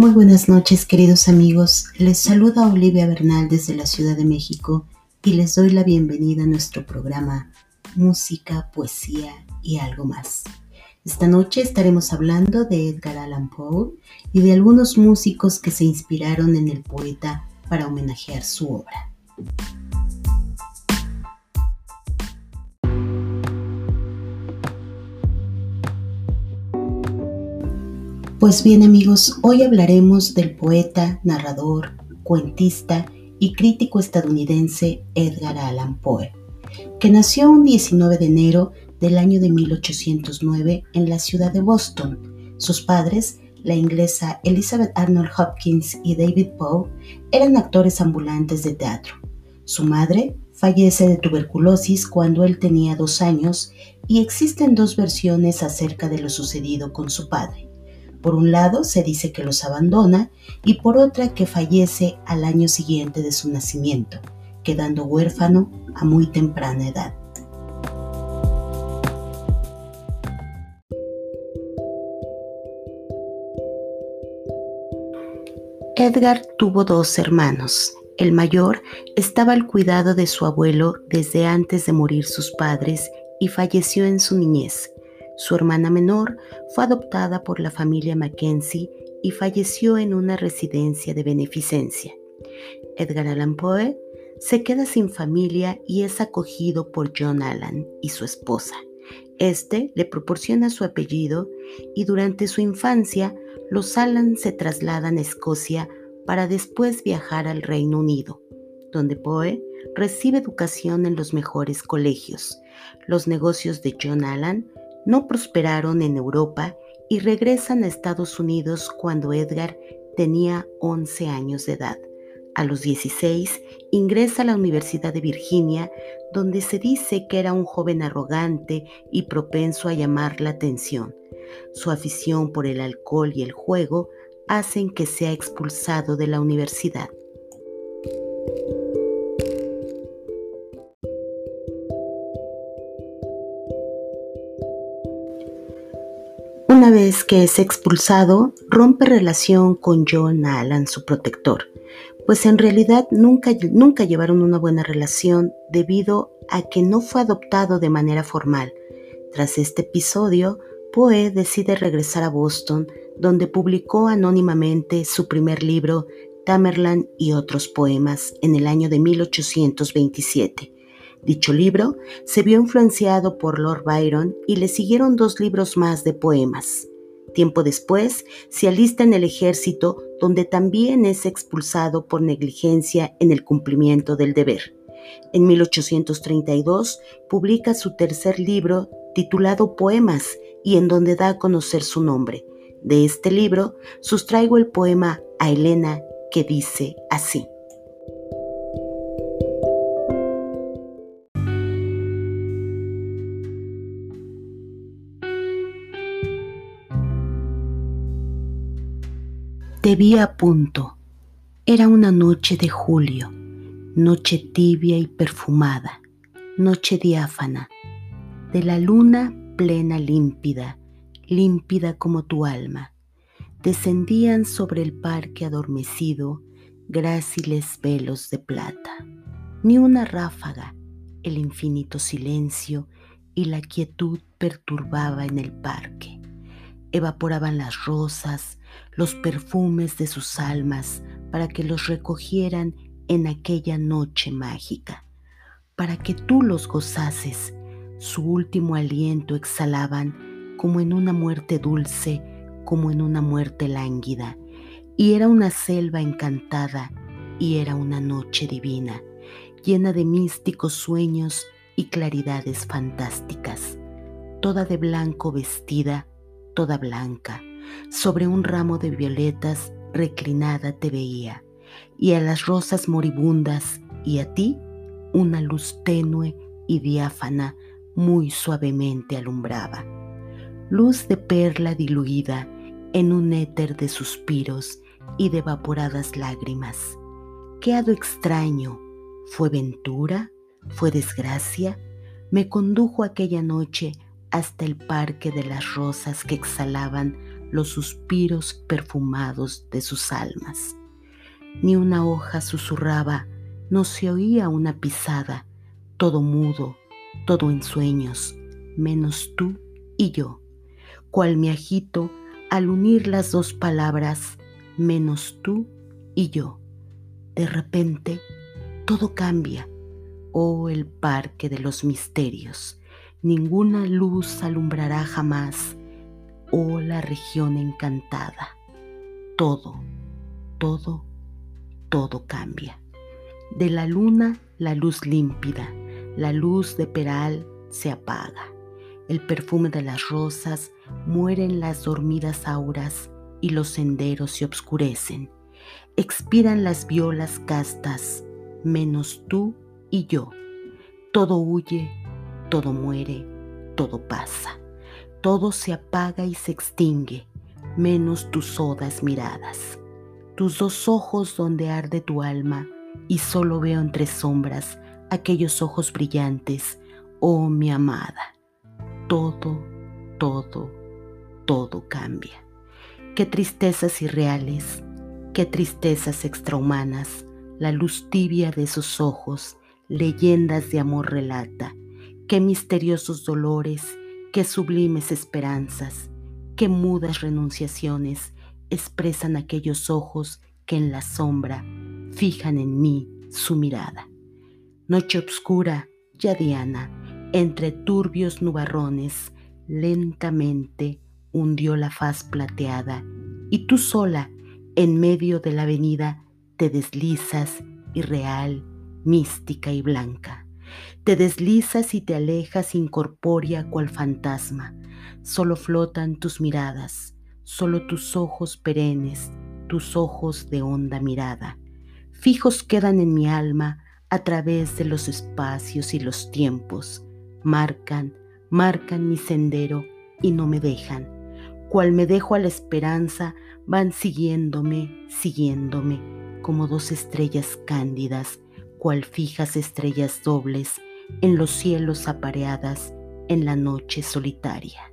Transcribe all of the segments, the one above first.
Muy buenas noches queridos amigos, les saluda Olivia Bernal desde la Ciudad de México y les doy la bienvenida a nuestro programa Música, Poesía y algo más. Esta noche estaremos hablando de Edgar Allan Poe y de algunos músicos que se inspiraron en el poeta para homenajear su obra. Pues bien amigos, hoy hablaremos del poeta, narrador, cuentista y crítico estadounidense Edgar Allan Poe, que nació un 19 de enero del año de 1809 en la ciudad de Boston. Sus padres, la inglesa Elizabeth Arnold Hopkins y David Poe, eran actores ambulantes de teatro. Su madre fallece de tuberculosis cuando él tenía dos años y existen dos versiones acerca de lo sucedido con su padre. Por un lado se dice que los abandona y por otra que fallece al año siguiente de su nacimiento, quedando huérfano a muy temprana edad. Edgar tuvo dos hermanos. El mayor estaba al cuidado de su abuelo desde antes de morir sus padres y falleció en su niñez. Su hermana menor fue adoptada por la familia Mackenzie y falleció en una residencia de beneficencia. Edgar Allan Poe se queda sin familia y es acogido por John Allan y su esposa. Este le proporciona su apellido y durante su infancia los Allan se trasladan a Escocia para después viajar al Reino Unido, donde Poe recibe educación en los mejores colegios. Los negocios de John Allan no prosperaron en Europa y regresan a Estados Unidos cuando Edgar tenía 11 años de edad. A los 16 ingresa a la Universidad de Virginia, donde se dice que era un joven arrogante y propenso a llamar la atención. Su afición por el alcohol y el juego hacen que sea expulsado de la universidad. Una vez que es expulsado, rompe relación con John Allan, su protector, pues en realidad nunca, nunca llevaron una buena relación debido a que no fue adoptado de manera formal. Tras este episodio, Poe decide regresar a Boston, donde publicó anónimamente su primer libro, Tamerlan y otros poemas, en el año de 1827 Dicho libro se vio influenciado por Lord Byron y le siguieron dos libros más de poemas. Tiempo después, se alista en el ejército donde también es expulsado por negligencia en el cumplimiento del deber. En 1832 publica su tercer libro titulado Poemas y en donde da a conocer su nombre. De este libro sustraigo el poema a Elena que dice así. Te a punto. Era una noche de julio, noche tibia y perfumada, noche diáfana, de la luna plena límpida, límpida como tu alma. Descendían sobre el parque adormecido gráciles velos de plata, ni una ráfaga, el infinito silencio y la quietud perturbaba en el parque. Evaporaban las rosas, los perfumes de sus almas para que los recogieran en aquella noche mágica, para que tú los gozases. Su último aliento exhalaban como en una muerte dulce, como en una muerte lánguida, y era una selva encantada y era una noche divina, llena de místicos sueños y claridades fantásticas, toda de blanco vestida, toda blanca sobre un ramo de violetas reclinada te veía, y a las rosas moribundas y a ti una luz tenue y diáfana muy suavemente alumbraba. Luz de perla diluida en un éter de suspiros y de evaporadas lágrimas. ¿Qué hado extraño? ¿Fue ventura? ¿Fue desgracia? Me condujo aquella noche hasta el parque de las rosas que exhalaban los suspiros perfumados de sus almas. Ni una hoja susurraba, no se oía una pisada, todo mudo, todo en sueños, menos tú y yo, cual me agito al unir las dos palabras, menos tú y yo. De repente, todo cambia. Oh, el parque de los misterios. Ninguna luz alumbrará jamás. Oh, la región encantada. Todo, todo, todo cambia. De la luna, la luz límpida, la luz de Peral se apaga. El perfume de las rosas muere en las dormidas auras y los senderos se obscurecen. Expiran las violas castas, menos tú y yo. Todo huye, todo muere, todo pasa. Todo se apaga y se extingue, menos tus odas miradas. Tus dos ojos donde arde tu alma y solo veo entre sombras aquellos ojos brillantes, oh mi amada. Todo, todo, todo cambia. Qué tristezas irreales, qué tristezas extrahumanas, la luz tibia de sus ojos, leyendas de amor relata, qué misteriosos dolores, qué sublimes esperanzas, qué mudas renunciaciones expresan aquellos ojos que en la sombra fijan en mí su mirada. Noche oscura, ya Diana, entre turbios nubarrones, lentamente hundió la faz plateada y tú sola, en medio de la avenida, te deslizas irreal, mística y blanca. Te deslizas y te alejas incorpórea cual fantasma. Solo flotan tus miradas, solo tus ojos perennes, tus ojos de honda mirada. Fijos quedan en mi alma a través de los espacios y los tiempos. Marcan, marcan mi sendero y no me dejan. Cual me dejo a la esperanza, van siguiéndome, siguiéndome como dos estrellas cándidas, cual fijas estrellas dobles en los cielos apareadas en la noche solitaria.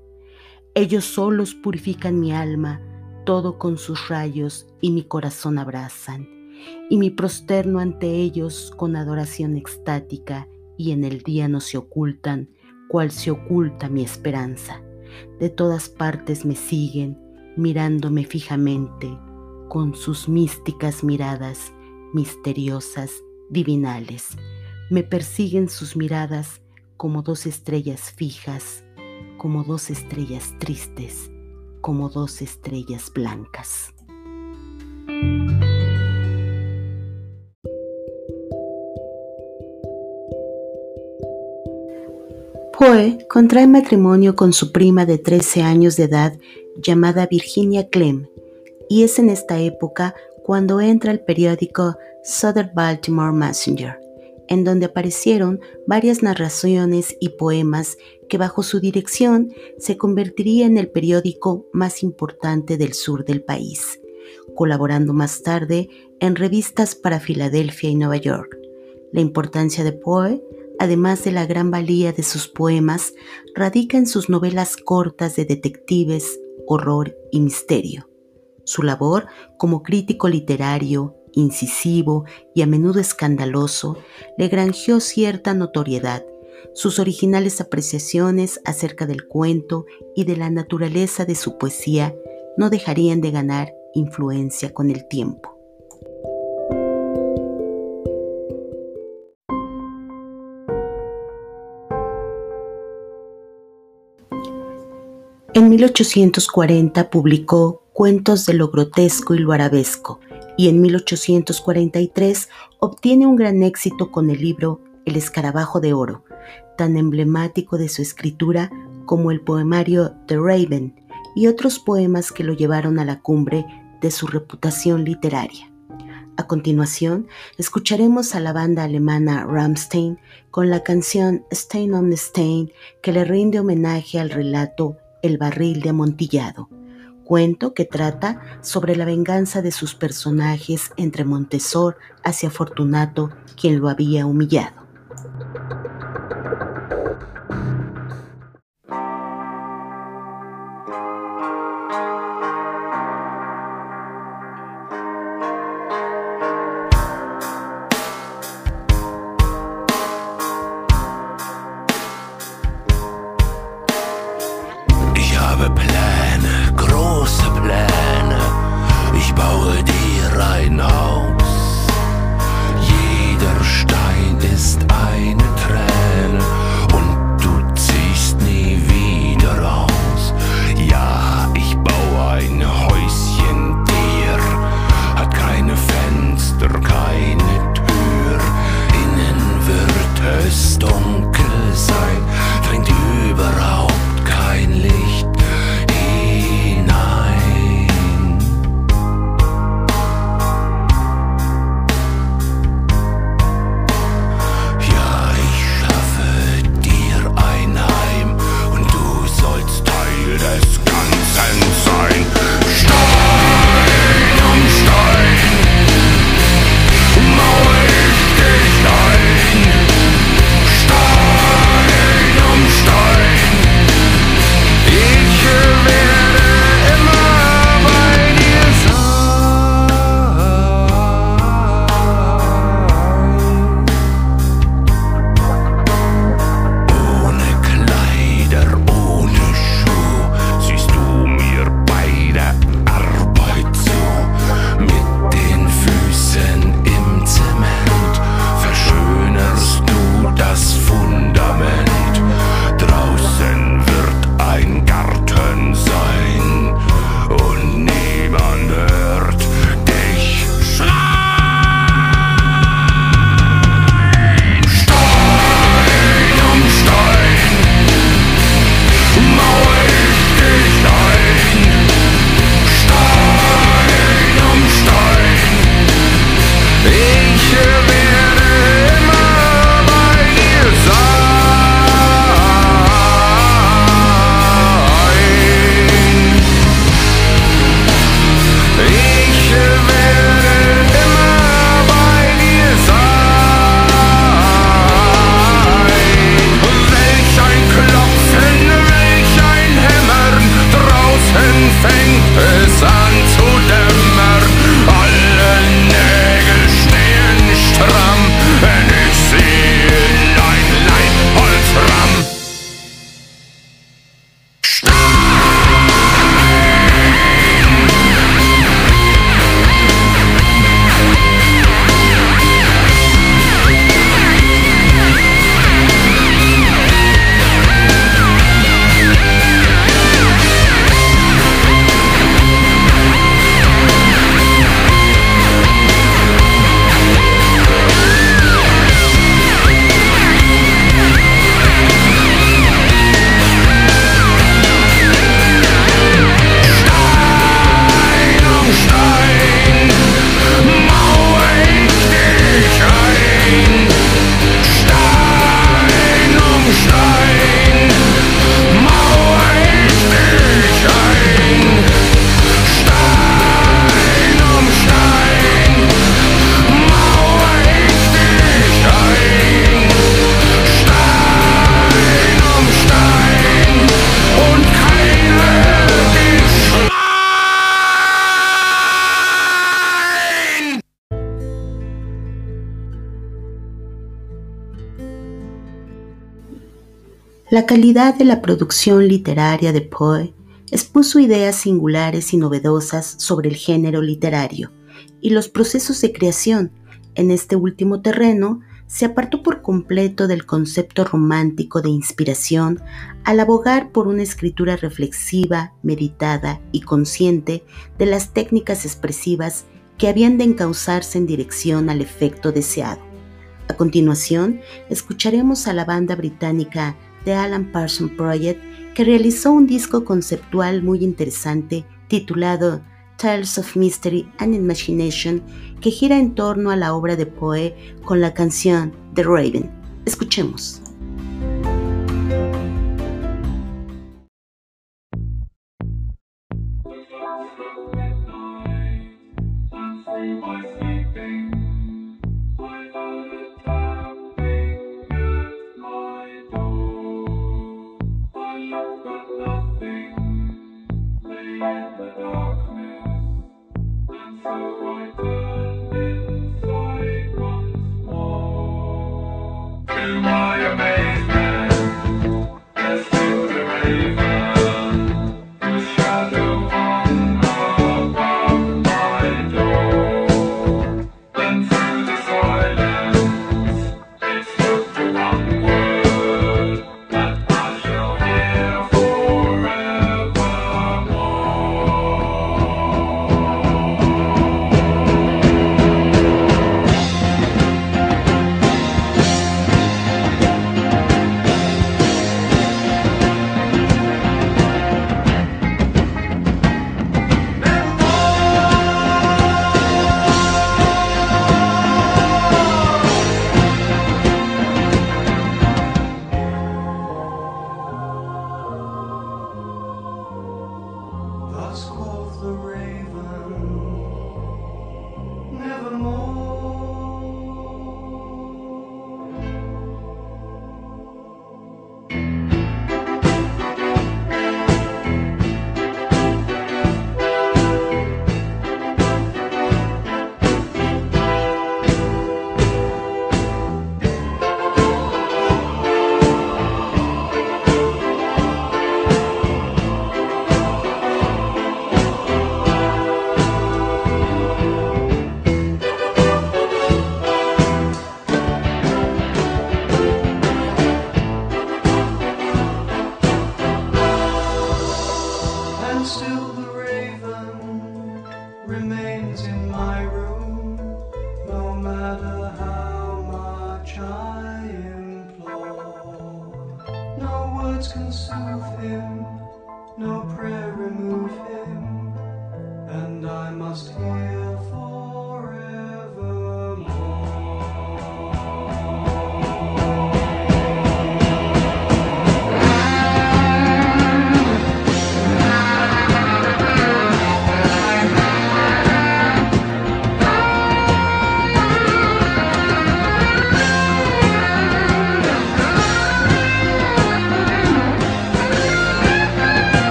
Ellos solos purifican mi alma, todo con sus rayos y mi corazón abrazan, y mi prosterno ante ellos con adoración extática, y en el día no se ocultan, cual se oculta mi esperanza. De todas partes me siguen, mirándome fijamente, con sus místicas miradas, misteriosas, divinales. Me persiguen sus miradas como dos estrellas fijas, como dos estrellas tristes, como dos estrellas blancas. Poe contrae matrimonio con su prima de 13 años de edad llamada Virginia Clem y es en esta época cuando entra el periódico Southern Baltimore Messenger, en donde aparecieron varias narraciones y poemas que bajo su dirección se convertiría en el periódico más importante del sur del país, colaborando más tarde en revistas para Filadelfia y Nueva York. La importancia de Poe, además de la gran valía de sus poemas, radica en sus novelas cortas de detectives, horror y misterio. Su labor como crítico literario, incisivo y a menudo escandaloso le granjeó cierta notoriedad. Sus originales apreciaciones acerca del cuento y de la naturaleza de su poesía no dejarían de ganar influencia con el tiempo. En 1840 publicó Cuentos de lo grotesco y lo arabesco, y en 1843 obtiene un gran éxito con el libro El escarabajo de oro, tan emblemático de su escritura como el poemario The Raven y otros poemas que lo llevaron a la cumbre de su reputación literaria. A continuación, escucharemos a la banda alemana Rammstein con la canción Stein on Stein que le rinde homenaje al relato El barril de amontillado, cuento que trata sobre la venganza de sus personajes entre Montesor hacia Fortunato, quien lo había humillado. La calidad de la producción literaria de Poe expuso ideas singulares y novedosas sobre el género literario y los procesos de creación. En este último terreno, se apartó por completo del concepto romántico de inspiración al abogar por una escritura reflexiva, meditada y consciente de las técnicas expresivas que habían de encauzarse en dirección al efecto deseado. A continuación, escucharemos a la banda británica The Alan Parsons Project que realizó un disco conceptual muy interesante titulado Tales of Mystery and Imagination que gira en torno a la obra de Poe con la canción The Raven. Escuchemos.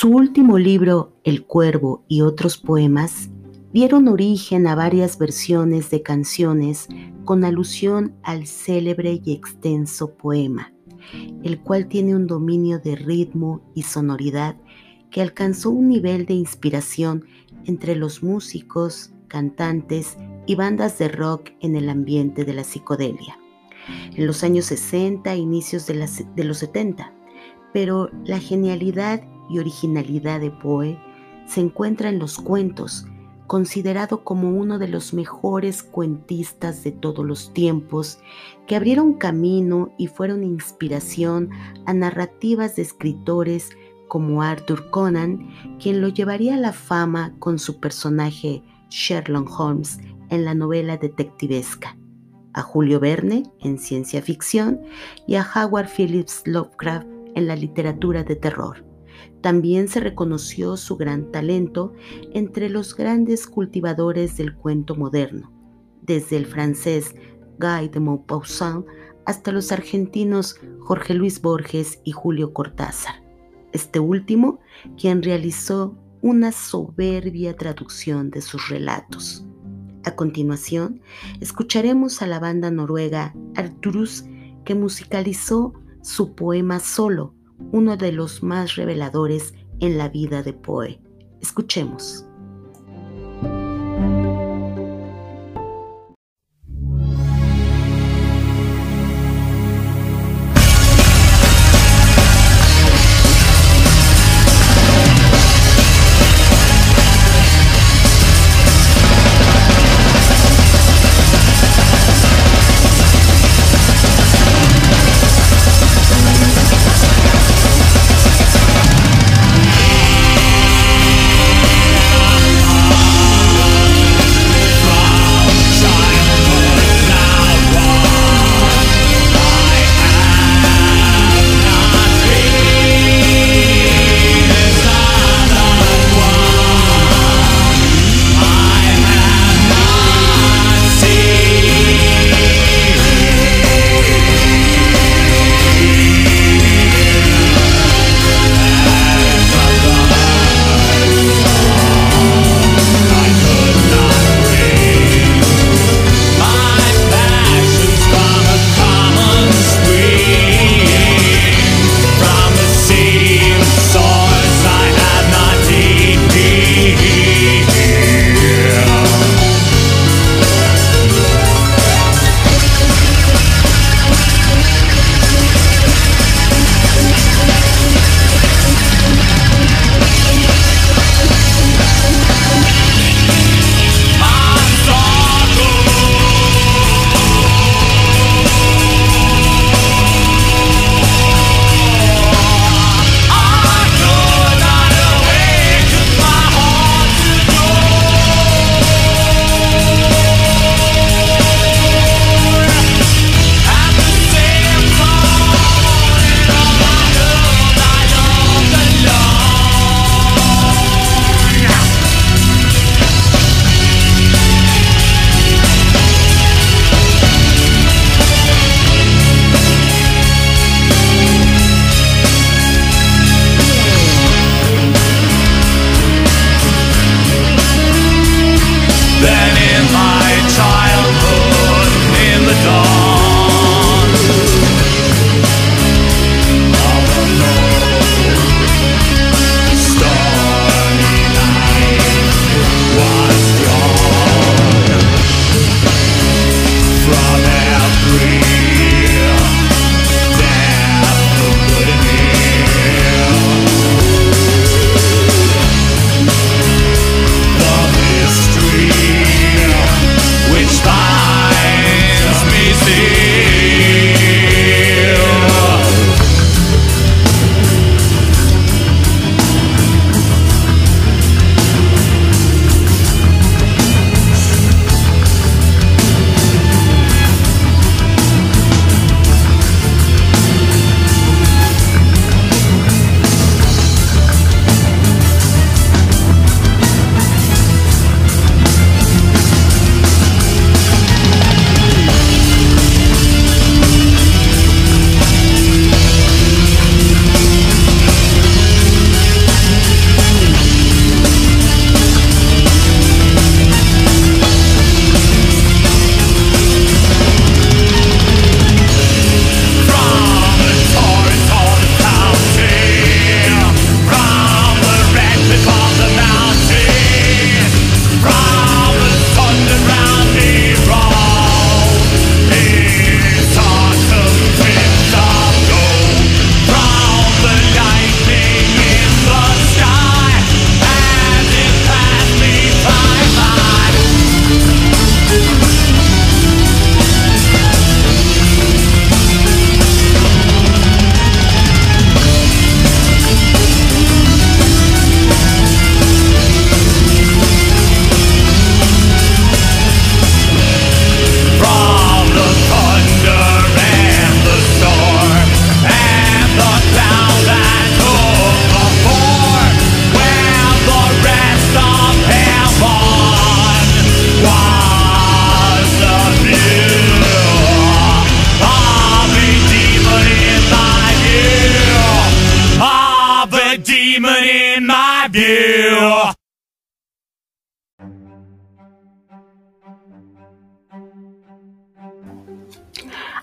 Su último libro, El Cuervo y otros poemas, dieron origen a varias versiones de canciones con alusión al célebre y extenso poema, el cual tiene un dominio de ritmo y sonoridad que alcanzó un nivel de inspiración entre los músicos, cantantes y bandas de rock en el ambiente de la psicodelia, en los años 60 e inicios de, de los 70. Pero la genialidad y originalidad de Poe se encuentra en los cuentos, considerado como uno de los mejores cuentistas de todos los tiempos, que abrieron camino y fueron inspiración a narrativas de escritores como Arthur Conan, quien lo llevaría a la fama con su personaje Sherlock Holmes en la novela detectivesca, a Julio Verne en ciencia ficción y a Howard Phillips Lovecraft en la literatura de terror. También se reconoció su gran talento entre los grandes cultivadores del cuento moderno, desde el francés Guy de Maupassant hasta los argentinos Jorge Luis Borges y Julio Cortázar este último quien realizó una soberbia traducción de sus relatos. A continuación, escucharemos a la banda noruega Arturus que musicalizó su poema Solo, uno de los más reveladores en la vida de Poe. Escuchemos.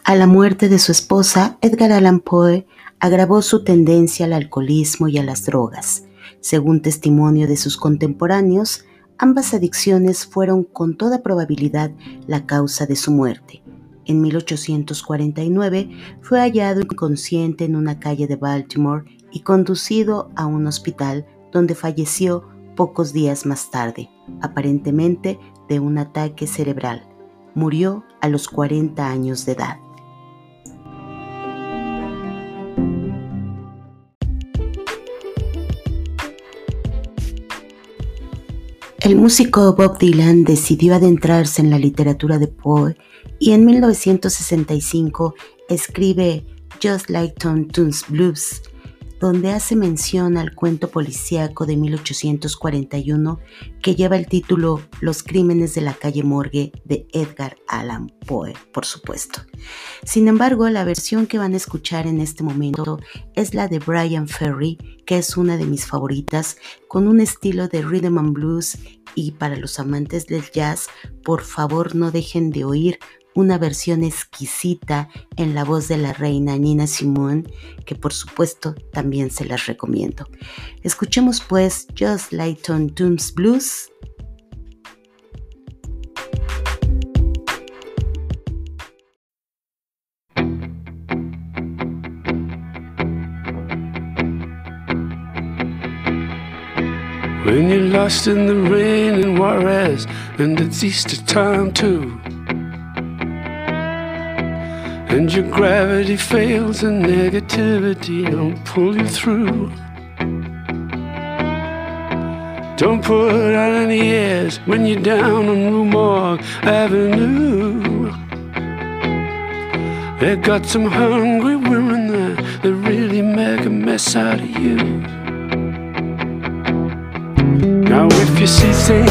A la muerte de su esposa, Edgar Allan Poe agravó su tendencia al alcoholismo y a las drogas. Según testimonio de sus contemporáneos, ambas adicciones fueron con toda probabilidad la causa de su muerte. En 1849 fue hallado inconsciente en una calle de Baltimore y conducido a un hospital donde falleció pocos días más tarde, aparentemente de un ataque cerebral. Murió a los 40 años de edad. El músico Bob Dylan decidió adentrarse en la literatura de Poe y en 1965 escribe Just Like Tom Toon's Blues, donde hace mención al cuento policíaco de 1841 que lleva el título Los crímenes de la calle Morgue de Edgar Allan Poe, por supuesto. Sin embargo, la versión que van a escuchar en este momento es la de Brian Ferry, que es una de mis favoritas, con un estilo de rhythm and blues y para los amantes del jazz, por favor no dejen de oír una versión exquisita en la voz de la reina Nina Simone, que por supuesto también se las recomiendo. Escuchemos pues Just Like Tom Toons Blues When you're lost in the rain in Juarez, and it's Easter time too. And your gravity fails and negativity don't pull you through. Don't put out any airs when you're down on Rue Morgue Avenue. They got some hungry women there that really make a mess out of you. Now, if you see St.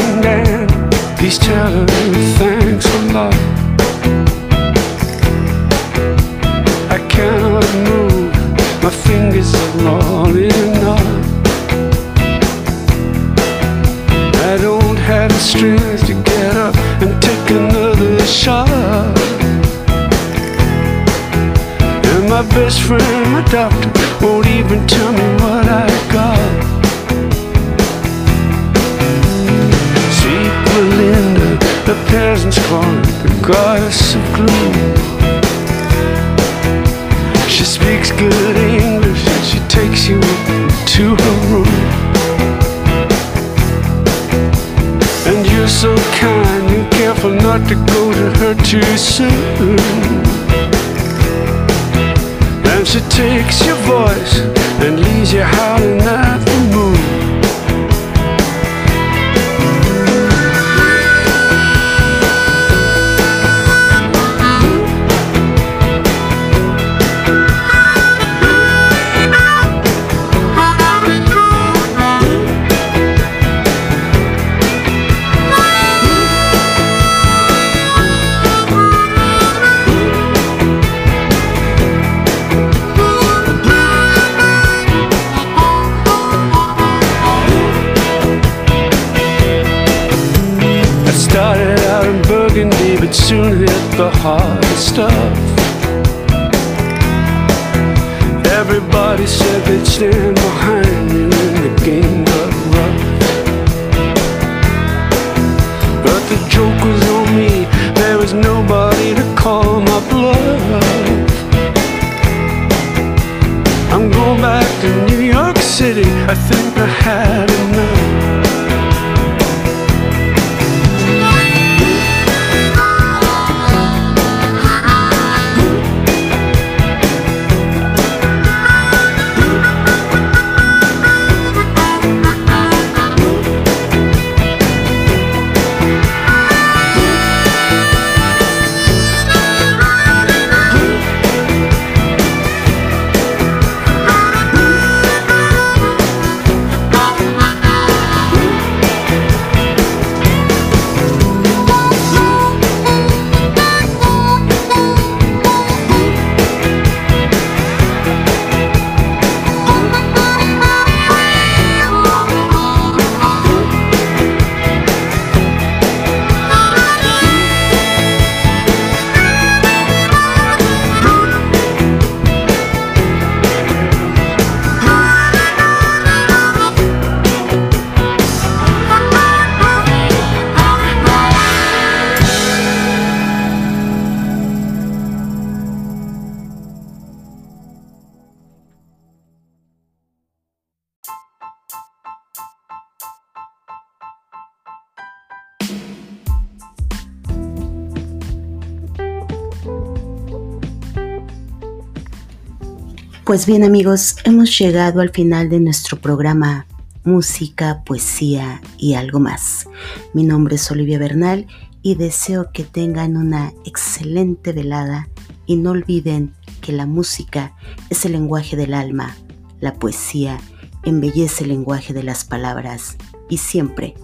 Pues bien amigos, hemos llegado al final de nuestro programa Música, Poesía y algo más. Mi nombre es Olivia Bernal y deseo que tengan una excelente velada y no olviden que la música es el lenguaje del alma, la poesía embellece el lenguaje de las palabras y siempre,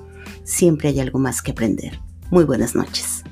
siempre hay algo más que aprender. Muy buenas noches.